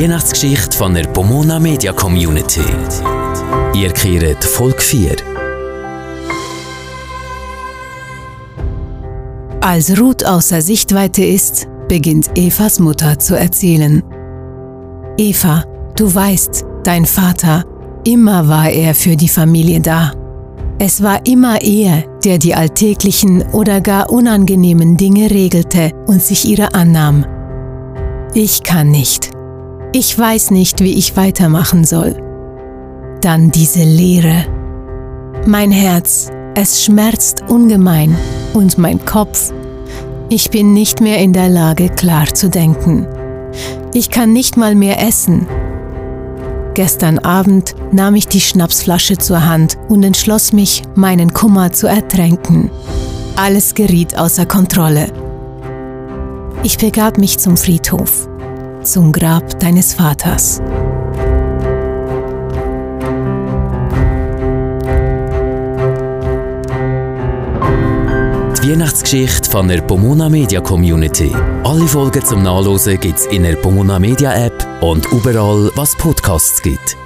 Weihnachtsgeschichte von der Pomona Media Community. Ihr kehrt Folge 4. Als Ruth außer Sichtweite ist, beginnt Evas Mutter zu erzählen. Eva, du weißt, dein Vater, immer war er für die Familie da. Es war immer er, der die alltäglichen oder gar unangenehmen Dinge regelte und sich ihrer annahm. Ich kann nicht. Ich weiß nicht, wie ich weitermachen soll. Dann diese Leere. Mein Herz, es schmerzt ungemein und mein Kopf. Ich bin nicht mehr in der Lage, klar zu denken. Ich kann nicht mal mehr essen. Gestern Abend nahm ich die Schnapsflasche zur Hand und entschloss mich, meinen Kummer zu ertränken. Alles geriet außer Kontrolle. Ich begab mich zum Friedhof, zum Grab deines Vaters. Die Weihnachtsgeschichte von der Pomona Media Community. Alle Folgen zum Nachlesen gibt's in der Pomona Media App und überall, was Podcasts gibt.